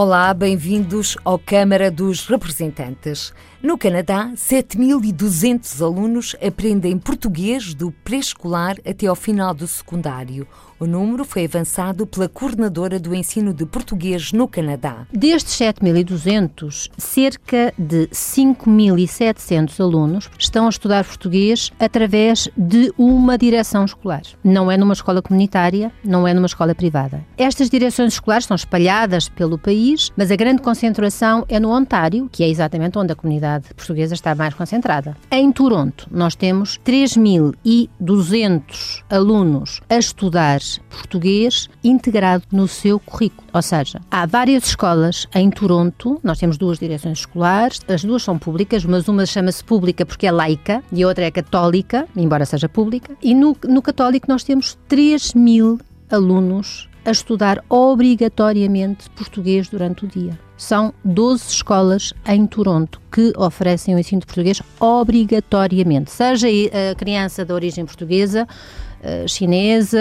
Olá, bem-vindos ao Câmara dos Representantes. No Canadá, 7.200 alunos aprendem português do pré-escolar até ao final do secundário. O número foi avançado pela coordenadora do ensino de português no Canadá. Destes 7.200, cerca de 5.700 alunos estão a estudar português através de uma direção escolar. Não é numa escola comunitária, não é numa escola privada. Estas direções escolares são espalhadas pelo país, mas a grande concentração é no Ontário, que é exatamente onde a comunidade portuguesa está mais concentrada. Em Toronto, nós temos 3.200 alunos a estudar português integrado no seu currículo. Ou seja, há várias escolas em Toronto, nós temos duas direções escolares, as duas são públicas, mas uma chama-se pública porque é laica e a outra é católica, embora seja pública. E no, no católico nós temos 3 mil alunos a estudar obrigatoriamente português durante o dia. São 12 escolas em Toronto que oferecem o ensino de português obrigatoriamente, seja a criança de origem portuguesa, eh, chinesa,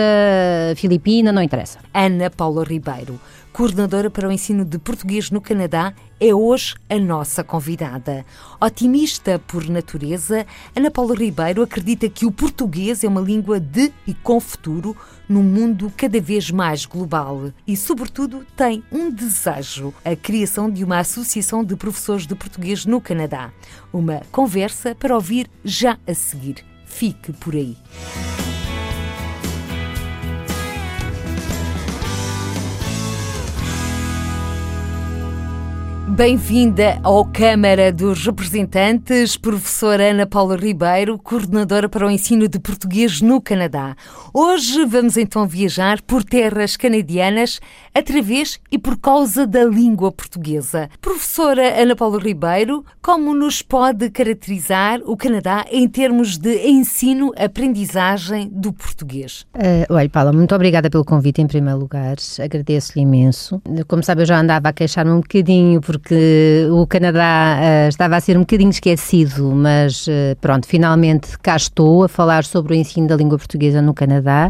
filipina, não interessa. Ana Paula Ribeiro, coordenadora para o ensino de português no Canadá, é hoje a nossa convidada. Otimista por natureza, Ana Paula Ribeiro acredita que o português é uma língua de e com futuro num mundo cada vez mais global e, sobretudo, tem um desejo: a criação de uma associação de professores de português no Canadá. Uma conversa para ouvir já a seguir. Fique por aí. Bem-vinda ao Câmara dos Representantes, professora Ana Paula Ribeiro, coordenadora para o ensino de português no Canadá. Hoje vamos então viajar por terras canadianas através e por causa da língua portuguesa. Professora Ana Paula Ribeiro, como nos pode caracterizar o Canadá em termos de ensino-aprendizagem do português? Uh, olha, Paula, muito obrigada pelo convite em primeiro lugar. Agradeço-lhe imenso. Como sabe, eu já andava a queixar-me um bocadinho porque porque o Canadá uh, estava a ser um bocadinho esquecido, mas uh, pronto, finalmente cá estou a falar sobre o ensino da língua portuguesa no Canadá.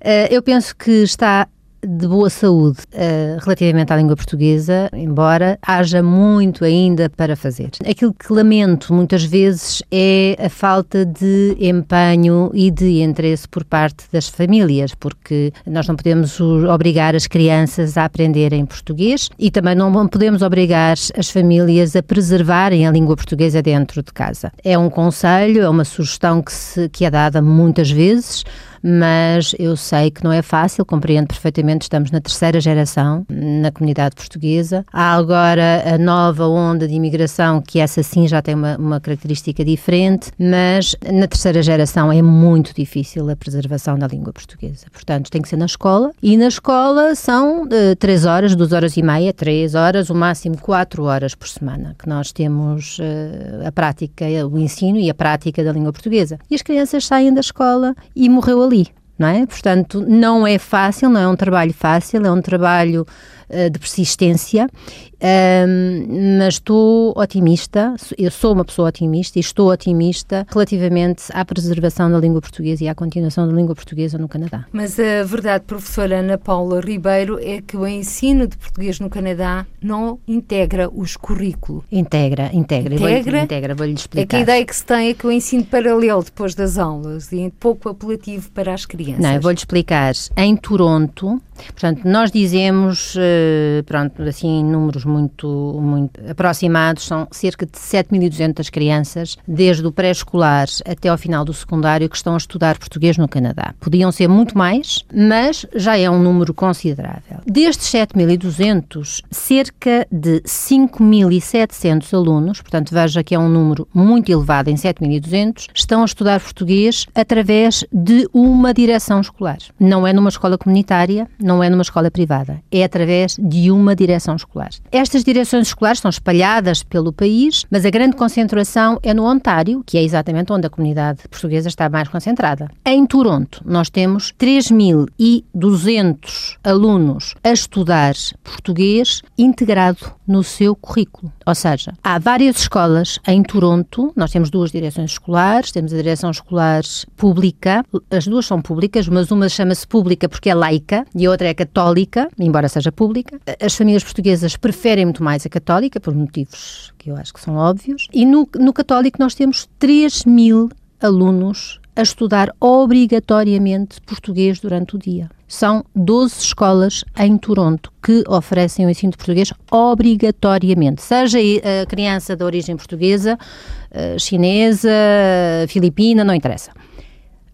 Uh, eu penso que está de boa saúde uh, relativamente à língua portuguesa, embora haja muito ainda para fazer. Aquilo que lamento muitas vezes é a falta de empenho e de interesse por parte das famílias, porque nós não podemos obrigar as crianças a aprenderem português e também não podemos obrigar as famílias a preservarem a língua portuguesa dentro de casa. É um conselho, é uma sugestão que, se, que é dada muitas vezes mas eu sei que não é fácil, compreendo perfeitamente, estamos na terceira geração na comunidade portuguesa. Há agora a nova onda de imigração, que essa sim já tem uma, uma característica diferente, mas na terceira geração é muito difícil a preservação da língua portuguesa. Portanto, tem que ser na escola, e na escola são uh, três horas, duas horas e meia, três horas, o máximo quatro horas por semana, que nós temos uh, a prática, o ensino e a prática da língua portuguesa. E as crianças saem da escola e morreu ali, não é? Portanto, não é fácil, não é um trabalho fácil, é um trabalho de persistência um, mas estou otimista, eu sou uma pessoa otimista e estou otimista relativamente à preservação da língua portuguesa e à continuação da língua portuguesa no Canadá. Mas a verdade, professora Ana Paula Ribeiro, é que o ensino de português no Canadá não integra os currículos. Integra, integra. Integra? Vou integra, vou-lhe explicar. É que a ideia que se tem é que o ensino paralelo depois das aulas e é pouco apelativo para as crianças. Não, eu vou-lhe explicar. Em Toronto, portanto, nós dizemos uh, pronto, assim, números muito, muito aproximados, são cerca de 7.200 crianças, desde o pré-escolar até ao final do secundário, que estão a estudar português no Canadá. Podiam ser muito mais, mas já é um número considerável. Destes 7.200, cerca de 5.700 alunos, portanto, veja que é um número muito elevado em 7.200, estão a estudar português através de uma direção escolar. Não é numa escola comunitária, não é numa escola privada, é através de uma direção escolar. Estas direções escolares são espalhadas pelo país, mas a grande concentração é no Ontário, que é exatamente onde a comunidade portuguesa está mais concentrada. Em Toronto, nós temos 3.200 alunos a estudar português integrado no seu currículo. Ou seja, há várias escolas em Toronto, nós temos duas direções escolares, temos a direção escolar pública, as duas são públicas, mas uma chama-se pública porque é laica e a outra é católica, embora seja pública. As famílias portuguesas preferem muito mais a católica, por motivos que eu acho que são óbvios. E no, no católico nós temos 3 mil alunos a estudar obrigatoriamente português durante o dia. São 12 escolas em Toronto que oferecem o ensino de português obrigatoriamente, seja a criança de origem portuguesa, eh, chinesa, filipina, não interessa.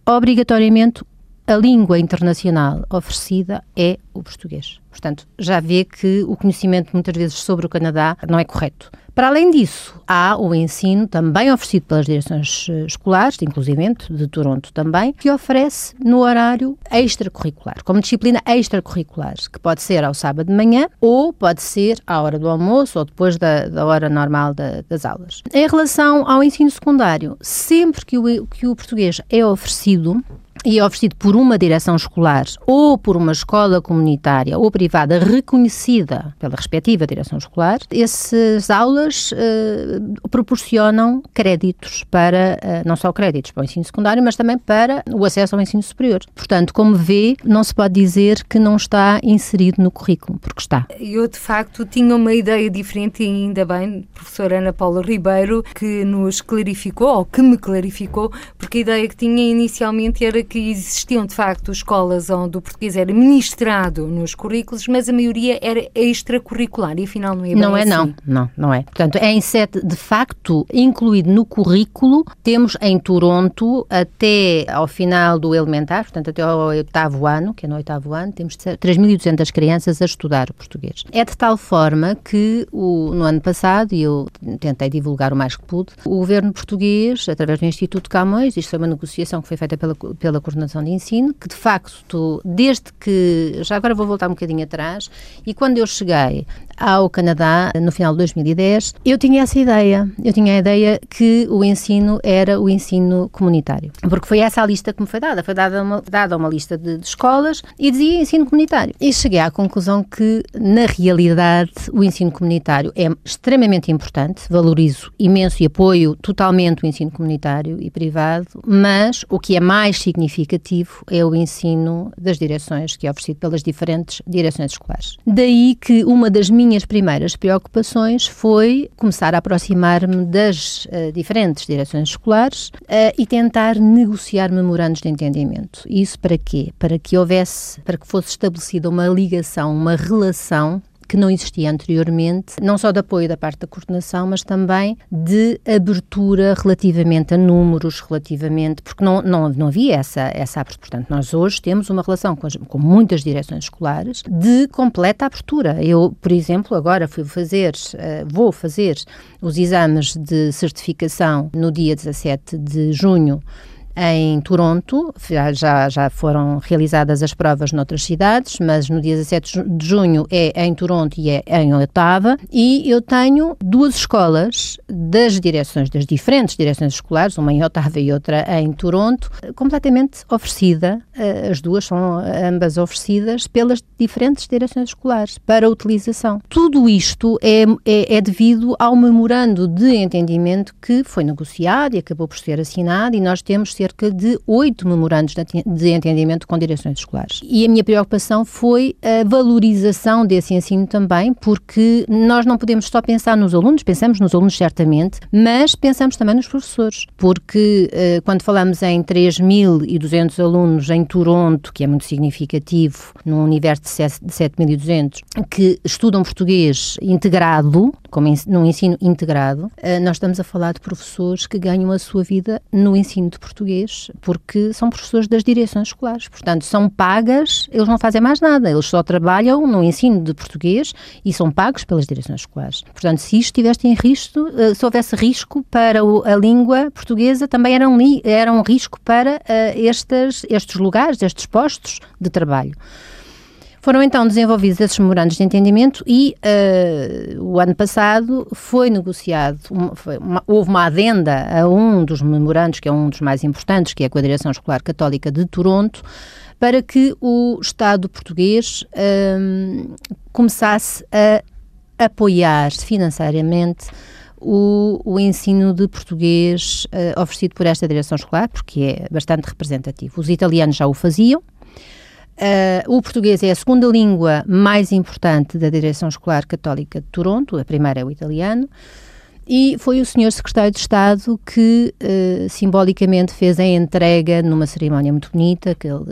Obrigatoriamente a língua internacional oferecida é o português. Portanto, já vê que o conhecimento muitas vezes sobre o Canadá não é correto. Para além disso, há o ensino também oferecido pelas direções eh, escolares, inclusive de Toronto também, que oferece no horário extracurricular, como disciplina extracurricular, que pode ser ao sábado de manhã ou pode ser à hora do almoço ou depois da, da hora normal da, das aulas. Em relação ao ensino secundário, sempre que o, que o português é oferecido, e é oferecido por uma direção escolar ou por uma escola comunitária ou privada reconhecida pela respectiva direção escolar, essas aulas uh, proporcionam créditos para, uh, não só créditos para o ensino secundário, mas também para o acesso ao ensino superior. Portanto, como vê, não se pode dizer que não está inserido no currículo, porque está. Eu, de facto, tinha uma ideia diferente e ainda bem, professora Ana Paula Ribeiro, que nos clarificou, ou que me clarificou, porque a ideia que tinha inicialmente era que que existiam de facto escolas onde o português era ministrado nos currículos, mas a maioria era extracurricular e afinal não é bem Não é assim. não, não, não é. Portanto, é em sete, de facto, incluído no currículo, temos em Toronto até ao final do elementar, portanto até ao oitavo ano, que é no oitavo ano, temos 3.200 crianças a estudar o português. É de tal forma que o, no ano passado, e eu tentei divulgar o mais que pude, o governo português, através do Instituto Camões, isto foi uma negociação que foi feita pela, pela coordenação de ensino, que de facto, desde que. Já agora vou voltar um bocadinho atrás, e quando eu cheguei ao Canadá, no final de 2010, eu tinha essa ideia. Eu tinha a ideia que o ensino era o ensino comunitário. Porque foi essa a lista que me foi dada. Foi dada uma, dada uma lista de, de escolas e dizia ensino comunitário. E cheguei à conclusão que, na realidade, o ensino comunitário é extremamente importante. Valorizo imenso e apoio totalmente o ensino comunitário e privado, mas o que é mais significativo é o ensino das direções que é oferecido pelas diferentes direções escolares. Daí que uma das minhas minhas primeiras preocupações foi começar a aproximar-me das uh, diferentes direções escolares uh, e tentar negociar memorandos de entendimento. Isso para quê? Para que houvesse, para que fosse estabelecida uma ligação, uma relação que não existia anteriormente, não só de apoio da parte da coordenação, mas também de abertura relativamente a números, relativamente, porque não, não, não havia essa, essa abertura. Portanto, nós hoje temos uma relação com, as, com muitas direções escolares de completa abertura. Eu, por exemplo, agora fui fazer, uh, vou fazer os exames de certificação no dia 17 de junho em Toronto, já, já foram realizadas as provas noutras cidades, mas no dia 17 de junho é em Toronto e é em Ottawa, e eu tenho duas escolas das direções, das diferentes direções escolares, uma em Ottawa e outra em Toronto, completamente oferecida, eh, as duas são ambas oferecidas pelas diferentes direções escolares para utilização. Tudo isto é, é, é devido ao memorando de entendimento que foi negociado e acabou por ser assinado, e nós temos cerca cerca de oito memorandos de entendimento com direções escolares. E a minha preocupação foi a valorização desse ensino também, porque nós não podemos só pensar nos alunos, pensamos nos alunos certamente, mas pensamos também nos professores, porque uh, quando falamos em 3.200 alunos em Toronto, que é muito significativo, num universo de 7.200, que estudam português integrado, como num ensino integrado, uh, nós estamos a falar de professores que ganham a sua vida no ensino de português, porque são professores das direções escolares. Portanto, são pagas, eles não fazem mais nada, eles só trabalham no ensino de português e são pagos pelas direções escolares. Portanto, se isto estivesse em risco, eh, se houvesse risco para a língua portuguesa, também era um, era um risco para uh, estes, estes lugares, estes postos de trabalho. Foram então desenvolvidos esses memorandos de entendimento e uh, o ano passado foi negociado, uma, foi uma, houve uma adenda a um dos memorandos, que é um dos mais importantes, que é com a Direção Escolar Católica de Toronto, para que o Estado português um, começasse a apoiar financeiramente o, o, ensino de português uh, oferecido por esta direção escolar, porque é bastante representativo. Os italianos já o faziam, Uh, o português é a segunda língua mais importante da Direção Escolar Católica de Toronto, a primeira é o italiano, e foi o senhor secretário de Estado que uh, simbolicamente fez a entrega numa cerimónia muito bonita, que ele,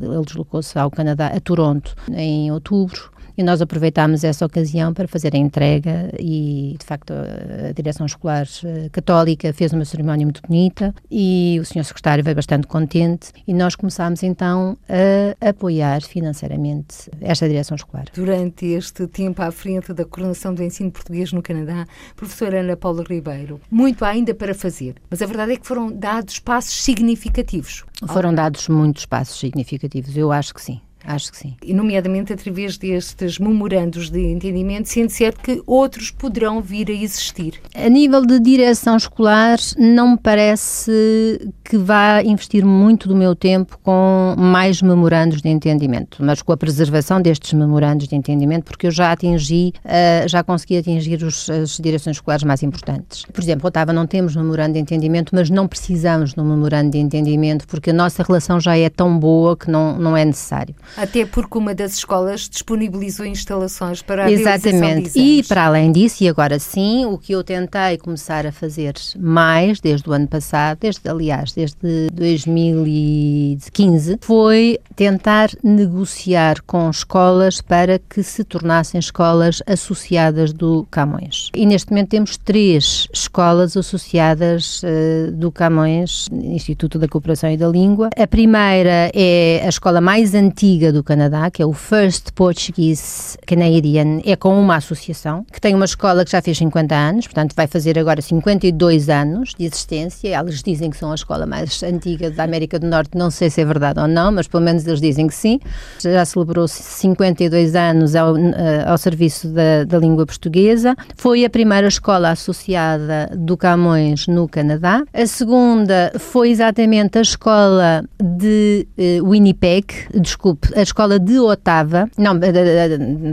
ele deslocou-se ao Canadá, a Toronto, em outubro, e nós aproveitámos essa ocasião para fazer a entrega e, de facto, a direção escolar eh, católica fez uma cerimónia muito bonita e o senhor secretário veio bastante contente e nós começámos então a apoiar financeiramente esta direção escolar. Durante este tempo à frente da coordenação do ensino português no Canadá, professora Ana Paula Ribeiro, muito há ainda para fazer, mas a verdade é que foram dados passos significativos. Foram dados muitos passos significativos, eu acho que sim. Acho que sim. E, nomeadamente, através destes memorandos de entendimento, sendo certo que outros poderão vir a existir. A nível de direção escolar, não me parece que vá investir muito do meu tempo com mais memorandos de entendimento, mas com a preservação destes memorandos de entendimento, porque eu já atingi, uh, já consegui atingir os, as direções escolares mais importantes. Por exemplo, Otávio, não temos memorando de entendimento, mas não precisamos de um memorando de entendimento, porque a nossa relação já é tão boa que não, não é necessário. Até porque uma das escolas disponibilizou instalações para a Exatamente. E para além disso, e agora sim, o que eu tentei começar a fazer mais desde o ano passado, desde aliás, desde 2015, foi tentar negociar com escolas para que se tornassem escolas associadas do Camões. E neste momento temos três escolas associadas uh, do Camões, Instituto da Cooperação e da Língua. A primeira é a escola mais antiga antiga do Canadá, que é o First Portuguese Canadian, é com uma associação, que tem uma escola que já fez 50 anos, portanto vai fazer agora 52 anos de existência. Eles dizem que são a escola mais antiga da América do Norte, não sei se é verdade ou não, mas pelo menos eles dizem que sim. Já celebrou 52 anos ao, eh, ao serviço da, da língua portuguesa. Foi a primeira escola associada do Camões no Canadá. A segunda foi exatamente a escola de uh, Winnipeg, desculpe, a escola de Otava, não,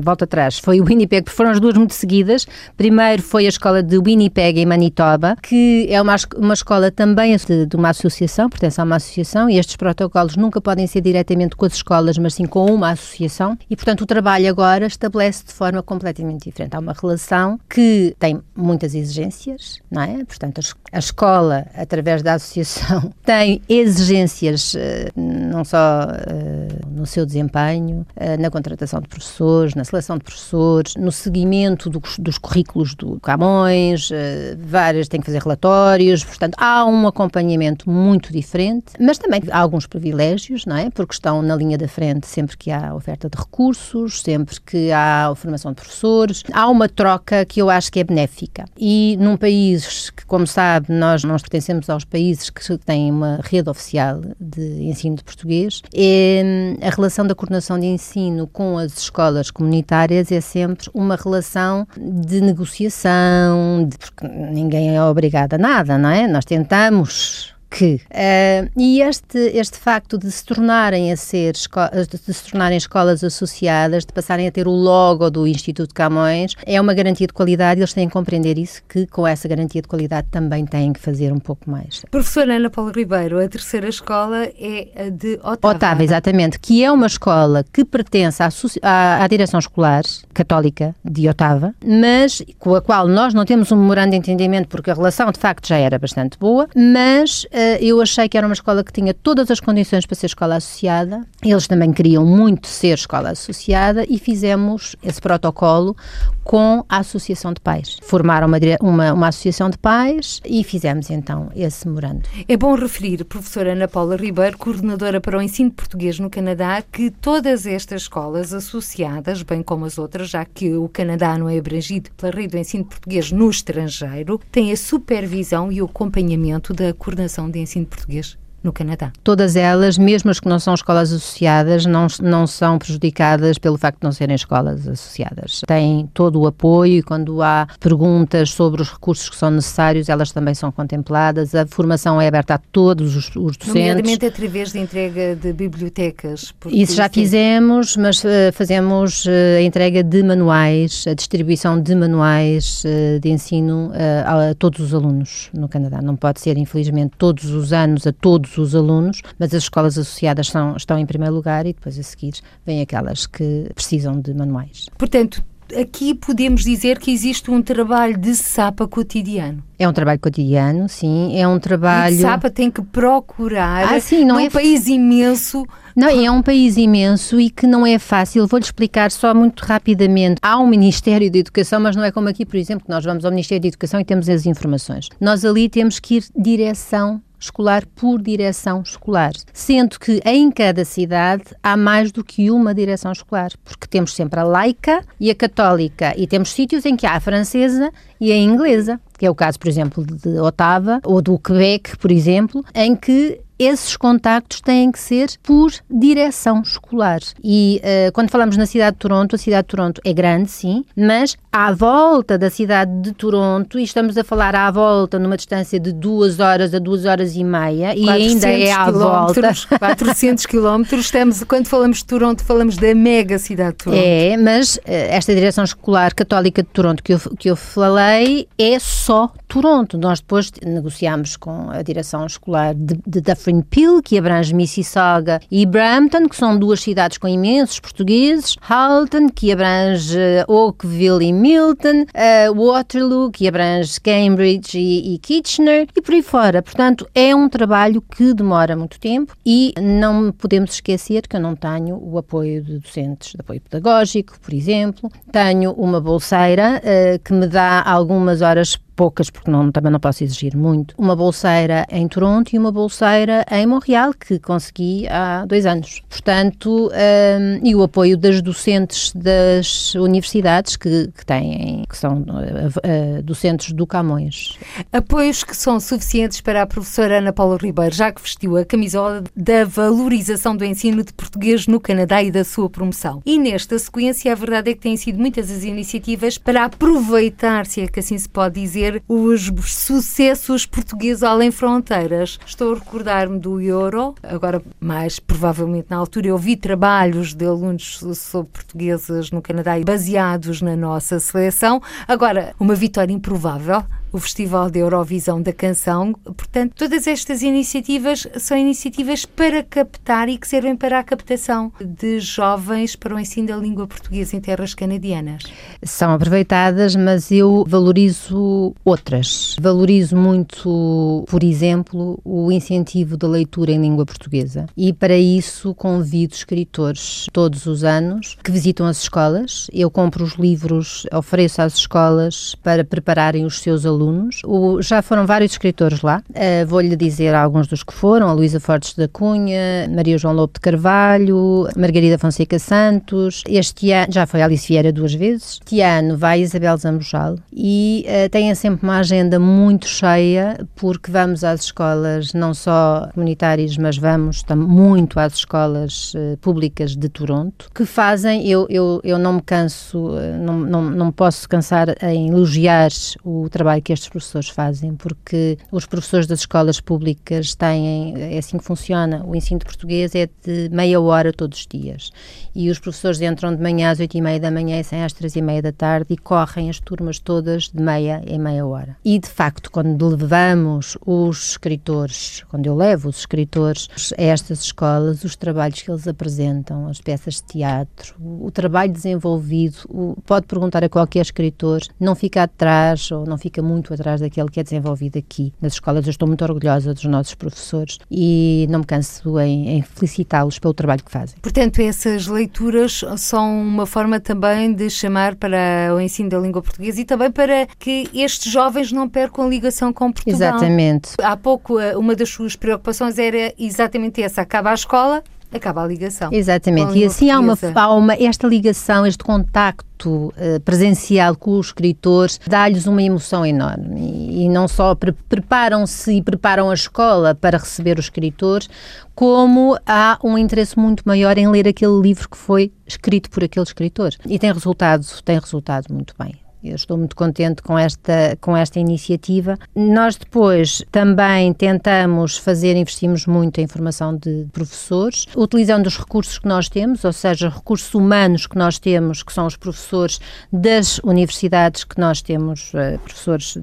volta atrás, foi o Winnipeg, foram as duas muito seguidas. Primeiro foi a escola de Winnipeg, em Manitoba, que é uma, uma escola também de, de uma associação, pertence a uma associação, e estes protocolos nunca podem ser diretamente com as escolas, mas sim com uma associação. E, portanto, o trabalho agora estabelece de forma completamente diferente. Há uma relação que tem muitas exigências, não é? Portanto, a escola, através da associação, tem exigências eh, não só eh, no seu desempenho, eh, na contratação de professores, na seleção de professores, no seguimento do, dos currículos do Camões, eh, várias têm que fazer relatórios, portanto, há um acompanhamento muito diferente, mas também há alguns privilégios, não é? Porque estão na linha da frente sempre que há oferta de recursos, sempre que há formação de professores, há uma troca que eu acho que é benéfica. E num país que, como sabe, nós, nós pertencemos aos países que têm uma rede oficial de ensino de português, e a relação relação da coordenação de ensino com as escolas comunitárias é sempre uma relação de negociação, de, porque ninguém é obrigado a nada, não é? Nós tentamos que. Uh, e este, este facto de se tornarem a ser de se tornarem escolas associadas, de passarem a ter o logo do Instituto Camões, é uma garantia de qualidade. Eles têm que compreender isso, que com essa garantia de qualidade também têm que fazer um pouco mais. Professora Ana Paula Ribeiro, a terceira escola é a de Otávio. Otávio, exatamente, que é uma escola que pertence à, à, à direção escolar católica de Otávio, mas com a qual nós não temos um memorando de entendimento porque a relação de facto já era bastante boa, mas eu achei que era uma escola que tinha todas as condições para ser escola associada. Eles também queriam muito ser escola associada e fizemos esse protocolo com a Associação de Pais. Formaram uma, uma, uma associação de pais e fizemos então esse memorando. É bom referir, professora Ana Paula Ribeiro, coordenadora para o ensino português no Canadá, que todas estas escolas associadas, bem como as outras, já que o Canadá não é abrangido pela rede do ensino português no estrangeiro, têm a supervisão e o acompanhamento da coordenação de ensino português no Canadá. Todas elas, mesmo as que não são escolas associadas, não, não são prejudicadas pelo facto de não serem escolas associadas. Têm todo o apoio e quando há perguntas sobre os recursos que são necessários, elas também são contempladas. A formação é aberta a todos os, os docentes. Nomeadamente através de entrega de bibliotecas. Isso já fizemos, mas uh, fazemos uh, a entrega de manuais, a distribuição de manuais uh, de ensino a, a todos os alunos no Canadá. Não pode ser, infelizmente, todos os anos a todos todos os alunos, mas as escolas associadas são, estão em primeiro lugar e depois a seguir vêm aquelas que precisam de manuais. Portanto, aqui podemos dizer que existe um trabalho de sapa cotidiano. É um trabalho cotidiano, sim. É um trabalho. E sapa tem que procurar. Ah, sim, não é país imenso. Não, é um país imenso e que não é fácil. Vou-lhe explicar só muito rapidamente. Há um Ministério da Educação, mas não é como aqui, por exemplo, que nós vamos ao Ministério da Educação e temos as informações. Nós ali temos que ir direção escolar por direção escolar, sendo que em cada cidade há mais do que uma direção escolar, porque temos sempre a laica e a católica e temos sítios em que há a francesa e a inglesa, que é o caso, por exemplo, de Otava ou do Quebec, por exemplo, em que esses contactos têm que ser por direção escolar. E uh, quando falamos na cidade de Toronto, a cidade de Toronto é grande, sim, mas à volta da cidade de Toronto, e estamos a falar à volta numa distância de duas horas a duas horas e meia, e ainda é à volta. 400 quilómetros, estamos, quando falamos de Toronto, falamos da mega cidade de Toronto. É, mas uh, esta direção escolar católica de Toronto que eu, que eu falei é só Toronto. Nós depois negociámos com a direção escolar de, de Dufferin Peel, que abrange Mississauga e Brampton, que são duas cidades com imensos portugueses, Halton, que abrange Oakville e Milton, uh, Waterloo, que abrange Cambridge e, e Kitchener, e por aí fora. Portanto, é um trabalho que demora muito tempo e não podemos esquecer que eu não tenho o apoio de docentes de apoio pedagógico, por exemplo. Tenho uma bolseira uh, que me dá algumas horas poucas, porque não, também não posso exigir muito, uma bolseira em Toronto e uma bolseira em Montreal, que consegui há dois anos. Portanto, um, e o apoio das docentes das universidades que, que têm, que são uh, uh, docentes do Camões. Apoios que são suficientes para a professora Ana Paula Ribeiro, já que vestiu a camisola da valorização do ensino de português no Canadá e da sua promoção. E nesta sequência, a verdade é que têm sido muitas as iniciativas para aproveitar, se é que assim se pode dizer, os sucessos portugueses além fronteiras. Estou a recordar-me do Euro, agora mais provavelmente na altura eu vi trabalhos de alunos sobre portuguesas no Canadá baseados na nossa seleção. Agora, uma vitória improvável o Festival da Eurovisão da Canção. Portanto, todas estas iniciativas são iniciativas para captar e que servem para a captação de jovens para o ensino da língua portuguesa em terras canadianas. São aproveitadas, mas eu valorizo outras. Valorizo muito, por exemplo, o incentivo da leitura em língua portuguesa. E para isso convido escritores todos os anos que visitam as escolas. Eu compro os livros, ofereço às escolas para prepararem os seus alunos alunos. O, já foram vários escritores lá. Uh, Vou-lhe dizer alguns dos que foram: a Luísa Fortes da Cunha, Maria João Lobo de Carvalho, Margarida Fonseca Santos. Este ano já foi Alice Vieira duas vezes. Este ano vai Isabel Zambujal e uh, têm sempre uma agenda muito cheia porque vamos às escolas não só comunitárias, mas vamos muito às escolas uh, públicas de Toronto que fazem. Eu, eu, eu não me canso, não, não, não posso cansar em elogiar o trabalho que que estes professores fazem, porque os professores das escolas públicas têm, é assim que funciona, o ensino de português é de meia hora todos os dias. E os professores entram de manhã às oito e meia da manhã e saem às três e meia da tarde e correm as turmas todas de meia em meia hora. E, de facto, quando levamos os escritores, quando eu levo os escritores a estas escolas, os trabalhos que eles apresentam, as peças de teatro, o trabalho desenvolvido, o, pode perguntar a qualquer escritor, não fica atrás ou não fica muito atrás daquele que é desenvolvido aqui nas escolas. Eu estou muito orgulhosa dos nossos professores e não me canso em, em felicitá-los pelo trabalho que fazem. Portanto, essas leituras são uma forma também de chamar para o ensino da língua portuguesa e também para que estes jovens não percam a ligação com Portugal. Exatamente. Há pouco, eh, uma das suas preocupações era exatamente essa: acaba a escola, acaba a ligação. Exatamente, e assim há uma, há uma, esta ligação, este contacto uh, presencial com os escritores, dá-lhes uma emoção enorme. E, e não só pre preparam-se e preparam a escola para receber os escritores, como há um interesse muito maior em ler aquele livro que foi escrito por aquele escritor. E tem resultado, tem resultado muito bem. Eu estou muito contente com esta, com esta iniciativa. Nós depois também tentamos fazer, investimos muito em formação de professores, utilizando os recursos que nós temos, ou seja, recursos humanos que nós temos, que são os professores das universidades que nós temos, eh, professores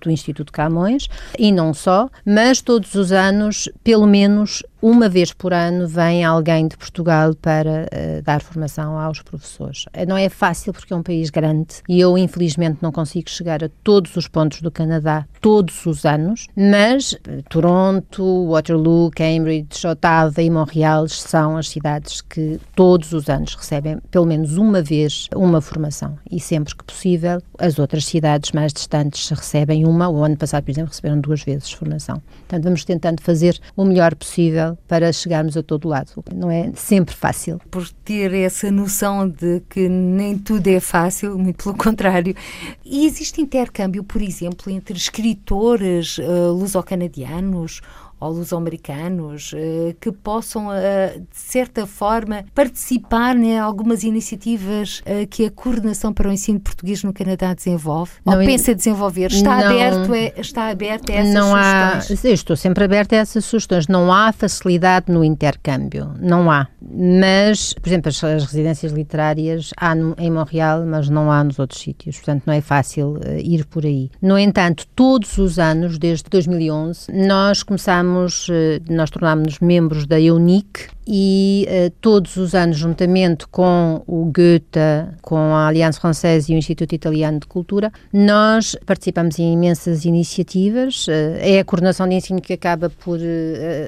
do Instituto Camões, e não só, mas todos os anos, pelo menos uma vez por ano vem alguém de Portugal para uh, dar formação aos professores. Não é fácil porque é um país grande e eu, infelizmente, não consigo chegar a todos os pontos do Canadá todos os anos, mas uh, Toronto, Waterloo, Cambridge, Ottawa e Montreal são as cidades que todos os anos recebem pelo menos uma vez uma formação e sempre que possível as outras cidades mais distantes recebem uma. O ano passado, por exemplo, receberam duas vezes formação. Portanto, vamos tentando fazer o melhor possível para chegarmos a todo lado. Não é sempre fácil. Por ter essa noção de que nem tudo é fácil, muito pelo contrário. E existe intercâmbio, por exemplo, entre escritores uh, luso-canadianos ou luso-americanos eh, que possam, eh, de certa forma, participar em algumas iniciativas eh, que a Coordenação para o Ensino Português no Canadá desenvolve? Não, ou pensa desenvolver? Está, não, aberto, a, está aberto a essas não sugestões? Há, estou sempre aberta a essas sugestões. Não há facilidade no intercâmbio. Não há. Mas, por exemplo, as, as residências literárias há no, em Montreal, mas não há nos outros sítios. Portanto, não é fácil uh, ir por aí. No entanto, todos os anos, desde 2011, nós começamos eh, nós tornámos-nos membros da EUNIC e uh, todos os anos, juntamente com o Goethe, com a Aliança Francesa e o Instituto Italiano de Cultura, nós participamos em imensas iniciativas. Uh, é a coordenação de ensino que acaba por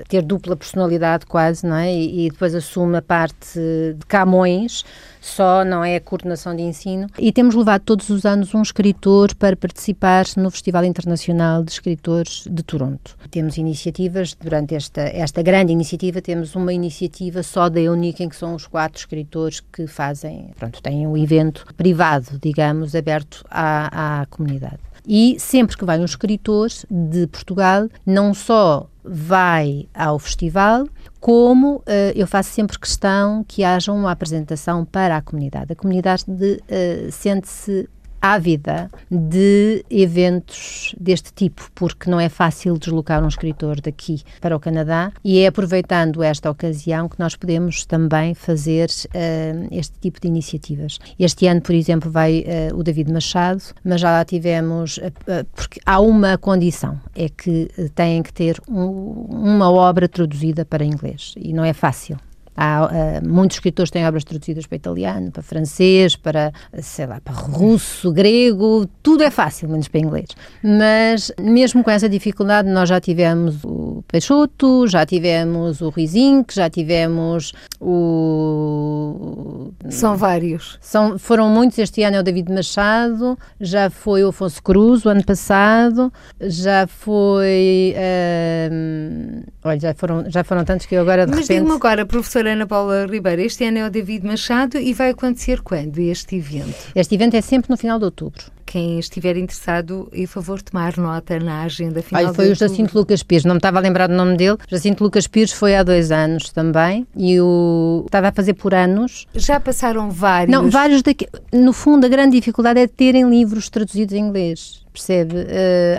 ter dupla personalidade quase, não é? E depois assume a parte de Camões, só, não é a coordenação de ensino. E temos levado todos os anos um escritor para participar no Festival Internacional de Escritores de Toronto. Temos iniciativas, durante esta, esta grande iniciativa, temos uma iniciativa só da Eunice, em que são os quatro escritores que fazem, pronto, têm um evento privado, digamos, aberto à, à comunidade. E sempre que vai um escritor de Portugal, não só vai ao festival, como uh, eu faço sempre questão que haja uma apresentação para a comunidade. A comunidade uh, sente-se ávida de eventos deste tipo, porque não é fácil deslocar um escritor daqui para o Canadá e é aproveitando esta ocasião que nós podemos também fazer uh, este tipo de iniciativas. Este ano, por exemplo, vai uh, o David Machado, mas já lá tivemos, uh, porque há uma condição, é que têm que ter um, uma obra traduzida para inglês e não é fácil. Há, uh, muitos escritores têm obras traduzidas para italiano, para francês, para, sei lá, para russo, grego, tudo é fácil, menos para inglês. Mas, mesmo com essa dificuldade, nós já tivemos o Peixoto, já tivemos o Ruizinho, já tivemos o... São vários. São, foram muitos, este ano é o David Machado, já foi o Afonso Cruz, o ano passado, já foi... Uh, olha, já foram, já foram tantos que eu agora de Mas repente... Diga-me agora, professor doutora Ana Paula Ribeiro, este ano é o David Machado e vai acontecer quando este evento? Este evento é sempre no final de outubro. Quem estiver interessado, e favor tomar nota na agenda final. Olha, foi o Jacinto Lucas Pires, não me estava a lembrar do nome dele. Jacinto Lucas Pires foi há dois anos também e o estava a fazer por anos. Já passaram vários. Não, vários daqui. No fundo, a grande dificuldade é terem livros traduzidos em inglês percebe? Uh,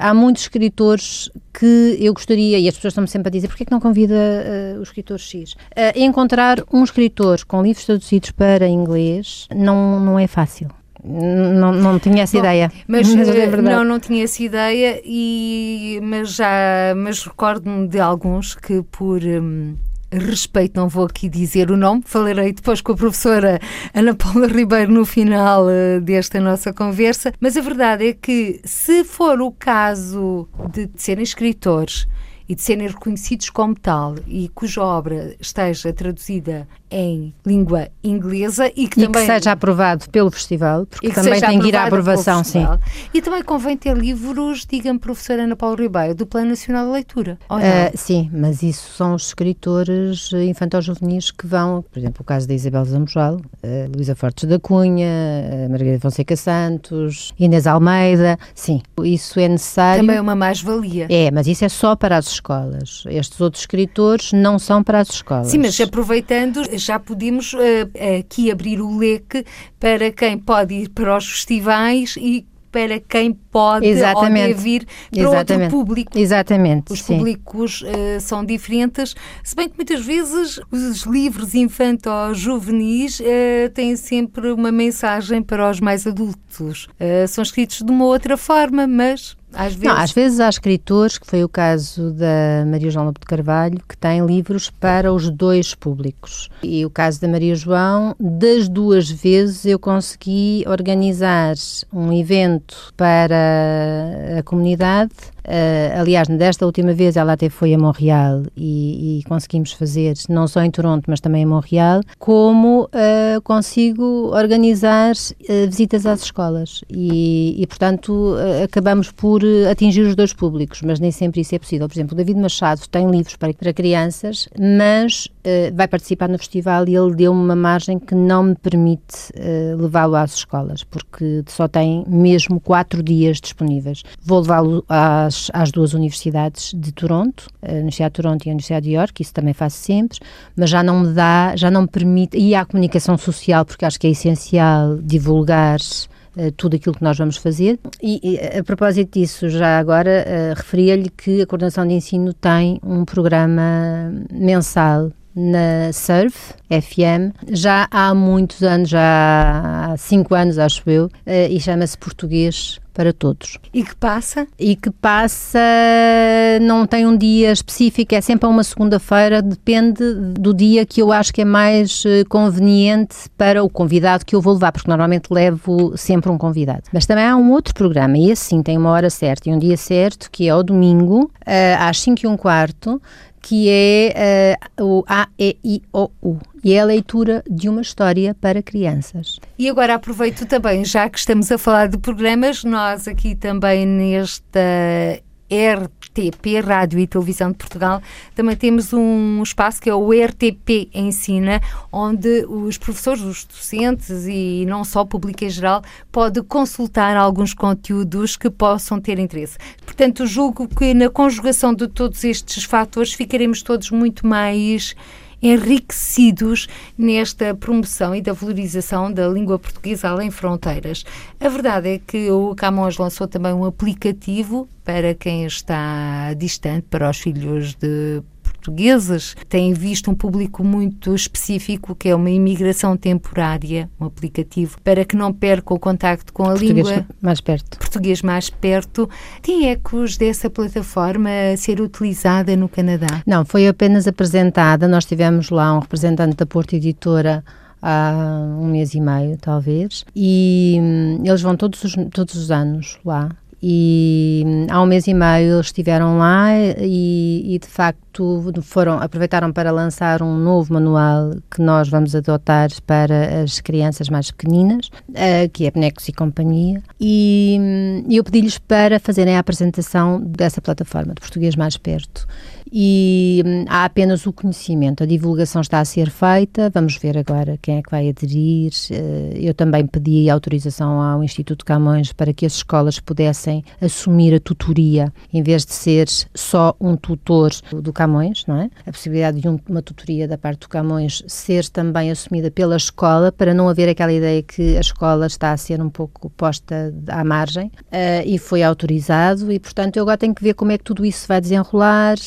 há muitos escritores que eu gostaria, e as pessoas estão-me sempre a dizer, porquê é que não convida uh, os escritores X? Uh, encontrar um escritor com livros traduzidos para inglês não, não é fácil. Não, não tinha essa Bom, ideia. Mas, mas é não, não tinha essa ideia, e, mas já mas recordo-me de alguns que por. Um, respeito, não vou aqui dizer o nome, falarei depois com a professora Ana Paula Ribeiro no final uh, desta nossa conversa, mas a verdade é que se for o caso de, de serem escritores e de serem reconhecidos como tal e cuja obra esteja traduzida em língua inglesa e que e também que seja aprovado pelo festival, porque também tem que ir à aprovação, sim. E também convém ter livros, diga-me, professora Ana Paula Ribeiro, do Plano Nacional de Leitura. Uh, sim, mas isso são os escritores infantil-juvenis que vão, por exemplo, o caso da Isabel Zambojal, uh, Luísa Fortes da Cunha, uh, Margarida Fonseca Santos, Inês Almeida, sim, isso é necessário. Também é uma mais-valia. É, mas isso é só para as escolas. Estes outros escritores não são para as escolas. Sim, mas aproveitando já podemos uh, aqui abrir o leque para quem pode ir para os festivais e para quem pode Exatamente. ou vir para Exatamente. outro público. Exatamente. Os sim. públicos uh, são diferentes, se bem que muitas vezes os livros infanto-juvenis uh, têm sempre uma mensagem para os mais adultos. Uh, são escritos de uma outra forma, mas às vezes... Não, às vezes há escritores, que foi o caso da Maria João Lobo de Carvalho, que têm livros para os dois públicos. E o caso da Maria João, das duas vezes eu consegui organizar um evento para a comunidade Uh, aliás, desta última vez ela até foi a Montreal e, e, conseguimos fazer, não só em Toronto, mas também em Montreal, como uh, consigo organizar uh, visitas às escolas. E, e portanto, acabamos por atingir os dois públicos, mas nem sempre isso é possível. Por exemplo, o David Machado tem livros para, para crianças, mas vai participar no festival e ele deu-me uma margem que não me permite levá-lo às escolas, porque só tem mesmo quatro dias disponíveis. Vou levá-lo às às, duas universidades de Toronto, a Universidade de Toronto e a Universidade de York, isso também faço sempre, mas já não me dá, já não me permite, e à comunicação social, porque acho que é essencial divulgar uh, tudo aquilo que nós vamos fazer. E, e a propósito disso, já agora uh, referia-lhe que a coordenação de ensino tem um programa mensal na Surf FM já há muitos anos, já há cinco anos, acho eu, uh, e chama-se Português para todos. E que passa? E que passa, não tem um dia específico, é sempre a uma segunda-feira, depende do dia que eu acho que é mais eh, conveniente para o convidado que eu vou levar, porque normalmente levo sempre um convidado. Mas também há um outro programa, e assim tem uma hora certa e um dia certo, que é ao domingo, eh, às 5 e um quarto, que é uh, o A, E, é a leitura de uma história para crianças. E agora aproveito também, já que estamos a falar de programas, nós aqui também nesta RTP, Rádio e Televisão de Portugal, também temos um espaço que é o RTP Ensina, onde os professores, os docentes e não só o público em geral pode consultar alguns conteúdos que possam ter interesse. Portanto, julgo que na conjugação de todos estes fatores ficaremos todos muito mais enriquecidos nesta promoção e da valorização da língua portuguesa além fronteiras. A verdade é que o Camões lançou também um aplicativo para quem está distante, para os filhos de portuguesas têm visto um público muito específico, que é uma imigração temporária, um aplicativo, para que não percam o contacto com a português língua. mais perto. Português mais perto. Tem ecos dessa plataforma a ser utilizada no Canadá? Não, foi apenas apresentada. Nós tivemos lá um representante da Porto Editora há um mês e meio, talvez, e hum, eles vão todos os, todos os anos lá e hum, há um mês e meio eles estiveram lá e, e, de facto foram aproveitaram para lançar um novo manual que nós vamos adotar para as crianças mais pequeninas, uh, que é Bonecos e Companhia, e, hum, eu pedi-lhes para fazerem a apresentação dessa plataforma de português mais perto. E hum, há apenas o conhecimento. A divulgação está a ser feita, vamos ver agora quem é que vai aderir. Uh, eu também pedi autorização ao Instituto Camões para que as escolas pudessem assumir a tutoria, em vez de ser só um tutor do Camões, não é? A possibilidade de um, uma tutoria da parte do Camões ser também assumida pela escola, para não haver aquela ideia que a escola está a ser um pouco posta à margem, uh, e foi autorizado, e portanto eu agora tenho que ver como é que tudo isso vai desenrolar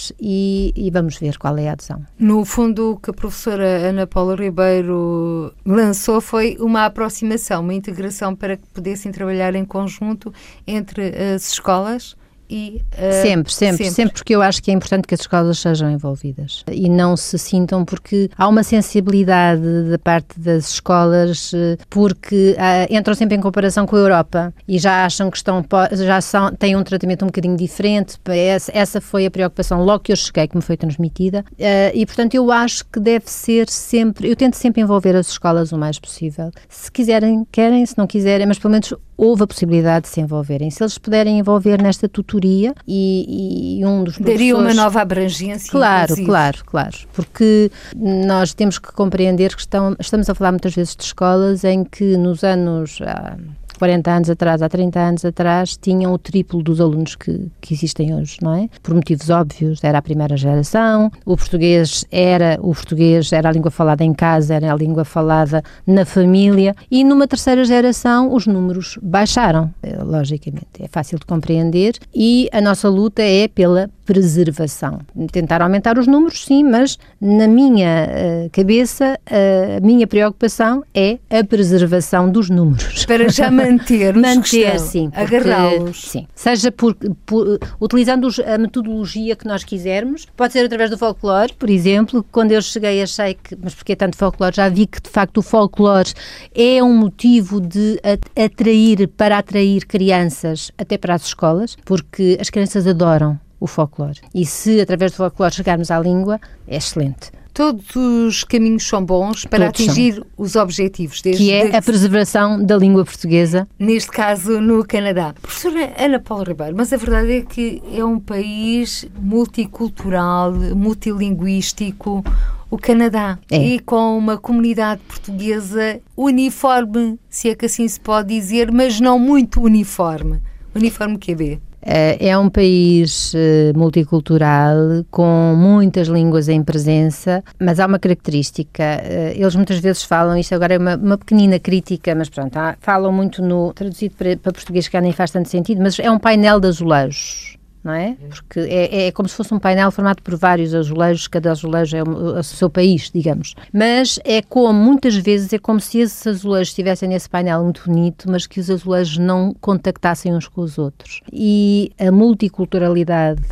e vamos ver qual é a adesão. No fundo, o que a professora Ana Paula Ribeiro lançou foi uma aproximação, uma integração para que pudessem trabalhar em conjunto entre as escolas e, uh, sempre, sempre, sempre, sempre, porque eu acho que é importante que as escolas sejam envolvidas e não se sintam porque há uma sensibilidade da parte das escolas eh, porque uh, entram sempre em comparação com a Europa e já acham que estão já são, têm um tratamento um bocadinho diferente. Essa, essa foi a preocupação logo que eu cheguei que me foi transmitida uh, e portanto eu acho que deve ser sempre, eu tento sempre envolver as escolas o mais possível. Se quiserem, querem, se não quiserem, mas pelo menos houve a possibilidade de se envolverem. Se eles puderem envolver nesta tutoria e, e um dos Daria uma nova abrangência. Claro, inclusive. claro, claro. Porque nós temos que compreender que estão, estamos a falar muitas vezes de escolas em que nos anos... Ah, 40 anos atrás, há 30 anos atrás, tinham o triplo dos alunos que, que existem hoje, não é? Por motivos óbvios, era a primeira geração, o português era o português era a língua falada em casa, era a língua falada na família e numa terceira geração os números baixaram, eh, logicamente, é fácil de compreender e a nossa luta é pela preservação. Tentar aumentar os números, sim, mas na minha uh, cabeça, uh, a minha preocupação é a preservação dos números. Para já manter Manter, sim. Agarrá-los. Sim. Seja por, por utilizando a metodologia que nós quisermos, pode ser através do folclore, por exemplo. Quando eu cheguei achei que, mas porque é tanto folclore, já vi que de facto o folclore é um motivo de atrair, para atrair crianças até para as escolas, porque as crianças adoram o folclore. E se através do folclore chegarmos à língua, é excelente. Todos os caminhos são bons para Todos atingir são. os objetivos. Desde que é a preservação da língua portuguesa. Neste caso, no Canadá. Professora Ana Paula Ribeiro, mas a verdade é que é um país multicultural, multilinguístico, o Canadá. É. E com uma comunidade portuguesa uniforme, se é que assim se pode dizer, mas não muito uniforme. Uniforme QB. Eh, é um país eh, multicultural, com muitas línguas em presença, mas há uma característica. Eh, eles muitas vezes falam, isto agora é uma, uma pequenina crítica, mas pronto, falam muito no. traduzido para, para português que nem faz tanto sentido, mas é um painel de azulejos não é? Porque é, é, como se fosse um painel formado por vários azulejos, cada azulejo é o, o, seu país, digamos. Mas é como, muitas vezes, é como se esses azulejos estivessem nesse painel muito bonito, mas que os azulejos não contactassem uns com os outros. E a multiculturalidade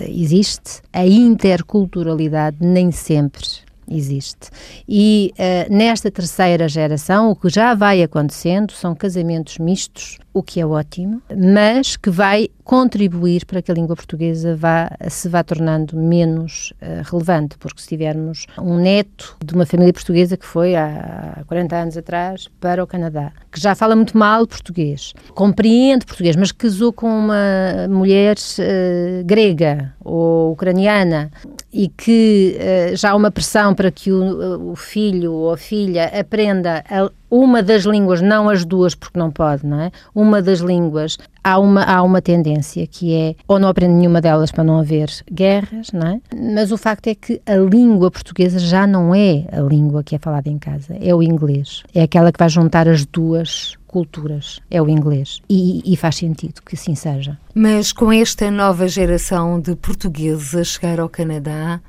existe, a interculturalidade nem sempre existe. E uh, nesta terceira geração, o que já vai acontecendo são casamentos mistos, o que é ótimo, mas que vai contribuir para que a língua portuguesa vá, se vá tornando menos uh, relevante, porque se tivermos um neto de uma família portuguesa que foi há 40 anos atrás para o Canadá, que já fala muito mal português, compreende português, mas casou com uma mulher uh, grega ou ucraniana e que uh, já há uma pressão para que o, o filho ou a filha aprenda a uma das línguas, não as duas, porque não pode, não é? Uma das línguas, há uma, há uma tendência que é, ou não aprende nenhuma delas para não haver guerras, não é? Mas o facto é que a língua portuguesa já não é a língua que é falada em casa, é o inglês. É aquela que vai juntar as duas culturas, é o inglês. E, e, faz sentido que assim seja. Mas com esta nova geração de portugueses a chegar ao Canadá,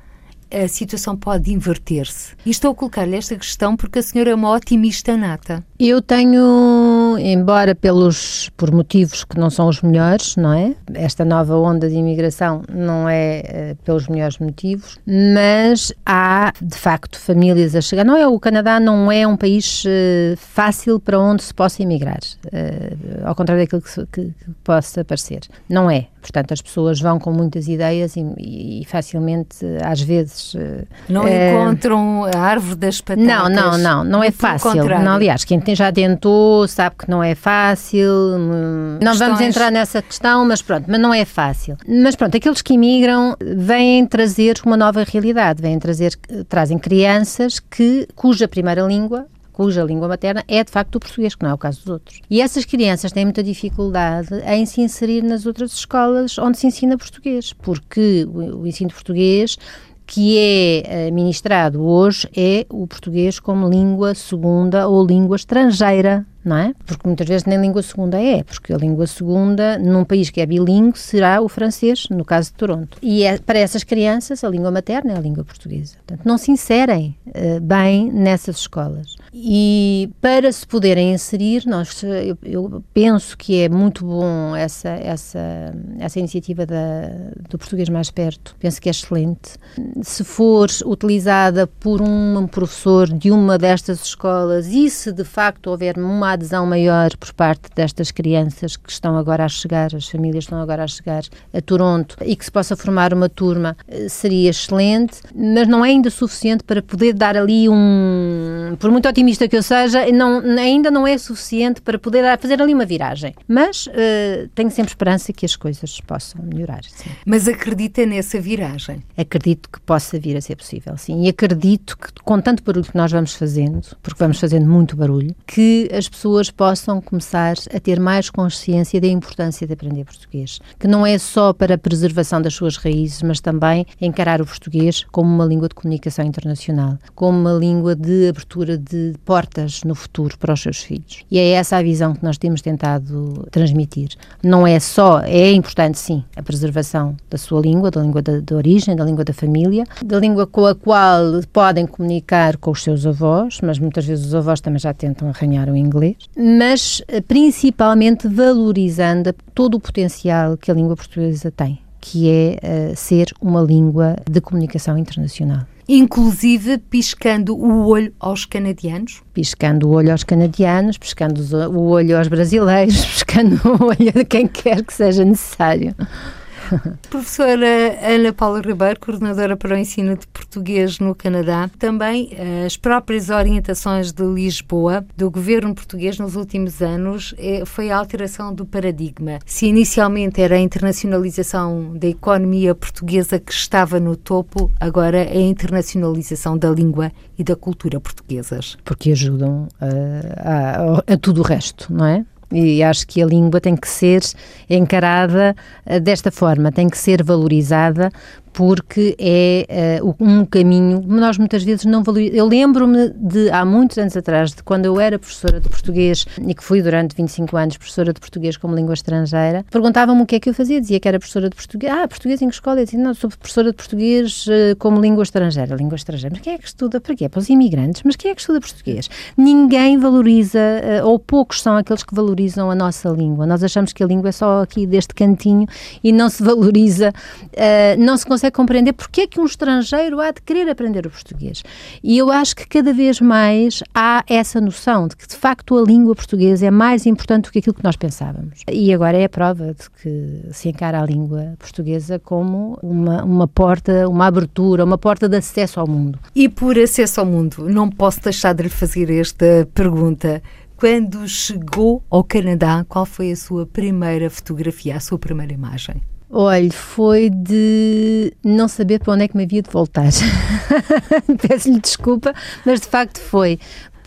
a situação pode inverter-se? E estou a colocar-lhe esta questão porque a senhora é uma otimista nata. Eu tenho, embora pelos por motivos que não são os melhores, não é? Esta nova onda de imigração não é uh, pelos melhores motivos, mas há de facto famílias a chegar. Não é o Canadá não é um país uh, fácil para onde se possa emigrar, uh, ao contrário daquilo que, que, que possa parecer. Não é. Portanto, as pessoas vão com muitas ideias e, e facilmente, às vezes. Não encontram a árvore das patatas. Não, não, não. Não é fácil. Não, aliás, quem já tentou sabe que não é fácil, hum, não vamos entrar nessa questão, mas pronto, mas não é fácil. Mas pronto, aqueles que imigram vêm trazer uma nova realidade, vêm trazer, trazem crianças que, cuja primeira língua cuja língua materna é de facto o português, que não é o caso dos outros. E essas crianças têm muita dificuldade em se inserir nas outras escolas onde se ensina português, porque o ensino português que é eh, ministrado hoje é o português como língua segunda ou língua estrangeira não é? Porque muitas vezes nem língua segunda é, porque a língua segunda, num país que é bilingue, será o francês, no caso de Toronto. E é, para essas crianças, a língua materna é a língua portuguesa. Portanto, não se inserem uh, bem nessas escolas. E para se poderem inserir, nós, eu, eu, penso que é muito bom essa, essa, essa iniciativa da, do português mais perto. Penso que é excelente. Se for utilizada por um professor de uma destas escolas e se de facto houver uma adesão maior por parte destas crianças que estão agora a chegar, as famílias estão agora a chegar a Toronto e que se possa formar uma turma eh, seria excelente, mas não é ainda suficiente para poder dar ali um. Por muito otimista que eu seja, não, ainda não é suficiente para poder fazer ali uma viragem. Mas uh, tenho sempre esperança que as coisas possam melhorar. Sim. Mas acredita nessa viragem? Acredito que possa vir a ser possível, sim. E acredito que, com tanto barulho que nós vamos fazendo, porque vamos fazendo muito barulho, que as pessoas pessoas possam começar a ter mais consciência da importância de aprender português, que não é só para a preservação das suas raízes, mas também encarar o português como uma língua de comunicação internacional, como uma língua de abertura de portas no futuro para os seus filhos. E é essa a visão que nós temos tentado transmitir. Não é só, é importante sim, a preservação da sua língua, da língua de, de origem, da língua da família, da língua com a qual podem comunicar com os seus avós, mas muitas vezes os avós também já tentam arranhar o inglês mas eh, principalmente valorizando todo o potencial que a língua portuguesa tem, que é uh, ser uma língua de comunicação internacional. Inclusive piscando o olho aos canadianos? Piscando o olho aos canadianos, piscando o olho aos brasileiros, piscando o olho a quem quer que seja necessário. Professora Ana Paula Ribeiro, coordenadora para o ensino de português no Canadá, também eh, as próprias orientações de Lisboa, do governo português nos últimos anos, é, foi a alteração do paradigma. Se inicialmente era a internacionalização da economia portuguesa que estava no topo, agora é a internacionalização da língua e da cultura portuguesas. Porque ajudam a, a, a tudo o resto, não é? E acho que a língua tem que ser encarada eh, desta forma, tem que ser valorizada porque é uh, um caminho nós muitas vezes não valorizamos. Eu lembro-me de, há muitos anos atrás, de quando eu era professora de português e que fui durante 25 anos professora de português como língua estrangeira, perguntavam-me o que é que eu fazia. Dizia que era professora de português. Ah, português em que escola? Eu dizia, não, sou professora de português uh, como língua estrangeira. Língua estrangeira. Mas quem é que estuda? Para quê? É para os imigrantes. Mas quem é que estuda português? Ninguém valoriza, uh, ou poucos são aqueles que valorizam a nossa língua. Nós achamos que a língua é só aqui deste cantinho e não se valoriza, não se consegue compreender porque é que um estrangeiro há de querer aprender o português. E eu acho que cada vez mais há essa noção de que, de facto, a língua portuguesa é mais importante do que aquilo que nós pensávamos. E agora é a prova de que se encara a língua portuguesa como uma, uma porta, uma abertura, uma porta de acesso ao mundo. E por acesso ao mundo, não posso deixar de lhe fazer esta pergunta quando chegou ao Canadá, qual foi a sua primeira fotografia, a sua primeira imagem? Olha, foi de não saber para onde é que me havia de voltar. Peço-lhe desculpa, mas de facto foi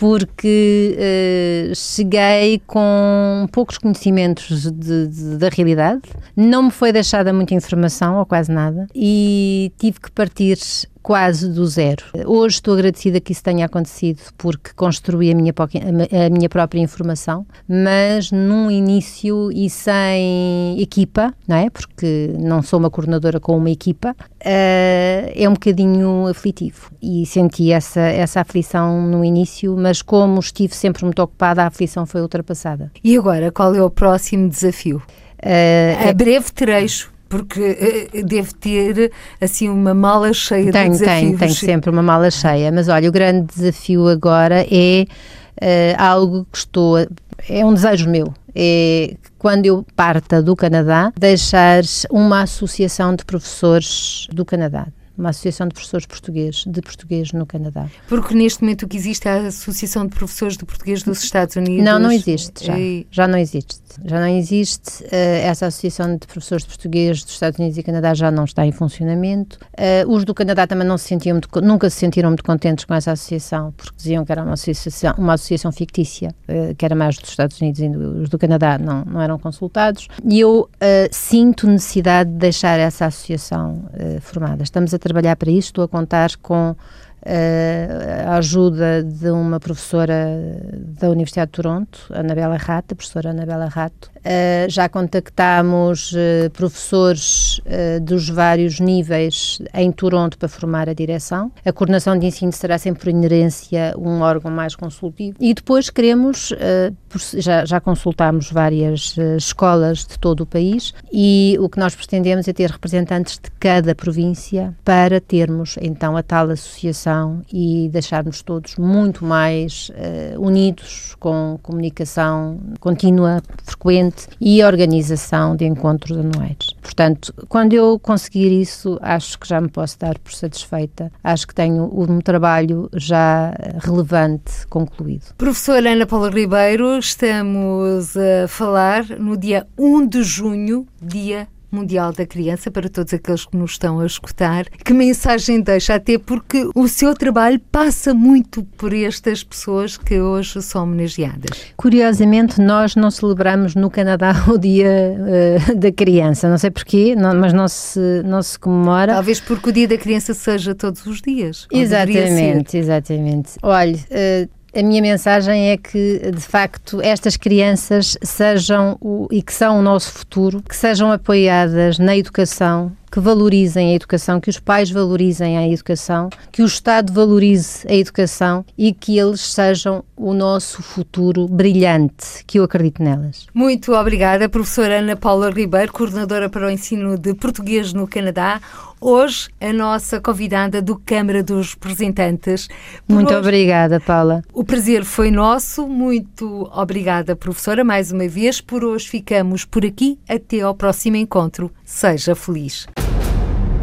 porque uh, cheguei com poucos conhecimentos de, de, da realidade, não me foi deixada muita informação, ou quase nada, e tive que partir quase do zero. Hoje estou agradecida que isso tenha acontecido porque construí a minha, a minha própria informação, mas num início e sem equipa, não é? Porque não sou uma coordenadora com uma equipa, uh, é um bocadinho aflitivo e senti essa, essa aflição no início, mas como estive sempre muito ocupada, a aflição foi ultrapassada. E agora, qual é o próximo desafio? Uh, a breve trecho porque uh, devo ter assim uma mala cheia tenho, de desafios. Tenho, tenho sempre uma mala cheia, mas olha, o grande desafio agora é uh, algo que estou, a, é um desejo meu, é quando eu parta do Canadá, deixar uma associação de professores do Canadá uma associação de professores portugueses, de português no Canadá. Porque neste momento o que existe é a Associação de Professores de Português dos Estados Unidos. Não, não existe, já, e... já não existe. Já não existe. Uh, essa Associação de Professores de Português dos Estados Unidos e Canadá já não está em funcionamento. Uh, os do Canadá também não se sentiam muito, nunca se sentiram muito contentes com essa associação, porque diziam que era uma associação, uma associação fictícia, uh, que era mais dos Estados Unidos e os do Canadá não, não eram consultados. E eu sinto necessidade de deixar essa associação formada. Estamos a trabalhar para isso, estou a contar com uh, a ajuda de uma professora da Universidade de Toronto, Anabela Rato, a professora Anabela Rato. Uh, já contactámos uh, professores dos vários níveis em Toronto para formar a direção. A coordenação de ensino será sempre por inerência um órgão mais consultivo. E depois queremos, já, já consultámos várias escolas de todo o país e o que nós pretendemos é ter representantes de cada província para termos então a tal associação e deixarmos todos muito mais uh, unidos com comunicação contínua, frequente e organização de encontros anuais. Portanto, quando eu conseguir isso, acho que já me posso dar por satisfeita. Acho que tenho um trabalho já relevante concluído. Professora Ana Paula Ribeiro, estamos a falar no dia 1 de junho, dia Mundial da Criança, para todos aqueles que nos estão a escutar. Que mensagem deixa? Até porque o seu trabalho passa muito por estas pessoas que hoje são homenageadas. Curiosamente, nós não celebramos no Canadá o Dia uh, da Criança. Não sei porquê, não, mas não se, não se comemora. Talvez porque o Dia da Criança seja todos os dias. Exatamente, exatamente. Olhe. Uh, a minha mensagem é que, de facto, estas crianças sejam o, e que são o nosso futuro, que sejam apoiadas na educação, que valorizem a educação, que os pais valorizem a educação, que o Estado valorize a educação e que eles sejam o nosso futuro brilhante, que eu acredito nelas. Muito obrigada, professora Ana Paula Ribeiro, coordenadora para o ensino de português no Canadá. Hoje, a nossa convidada do Câmara dos Representantes. Por muito hoje, obrigada, Paula. O prazer foi nosso. Muito obrigada, professora, mais uma vez. Por hoje ficamos por aqui. Até ao próximo encontro. Seja feliz.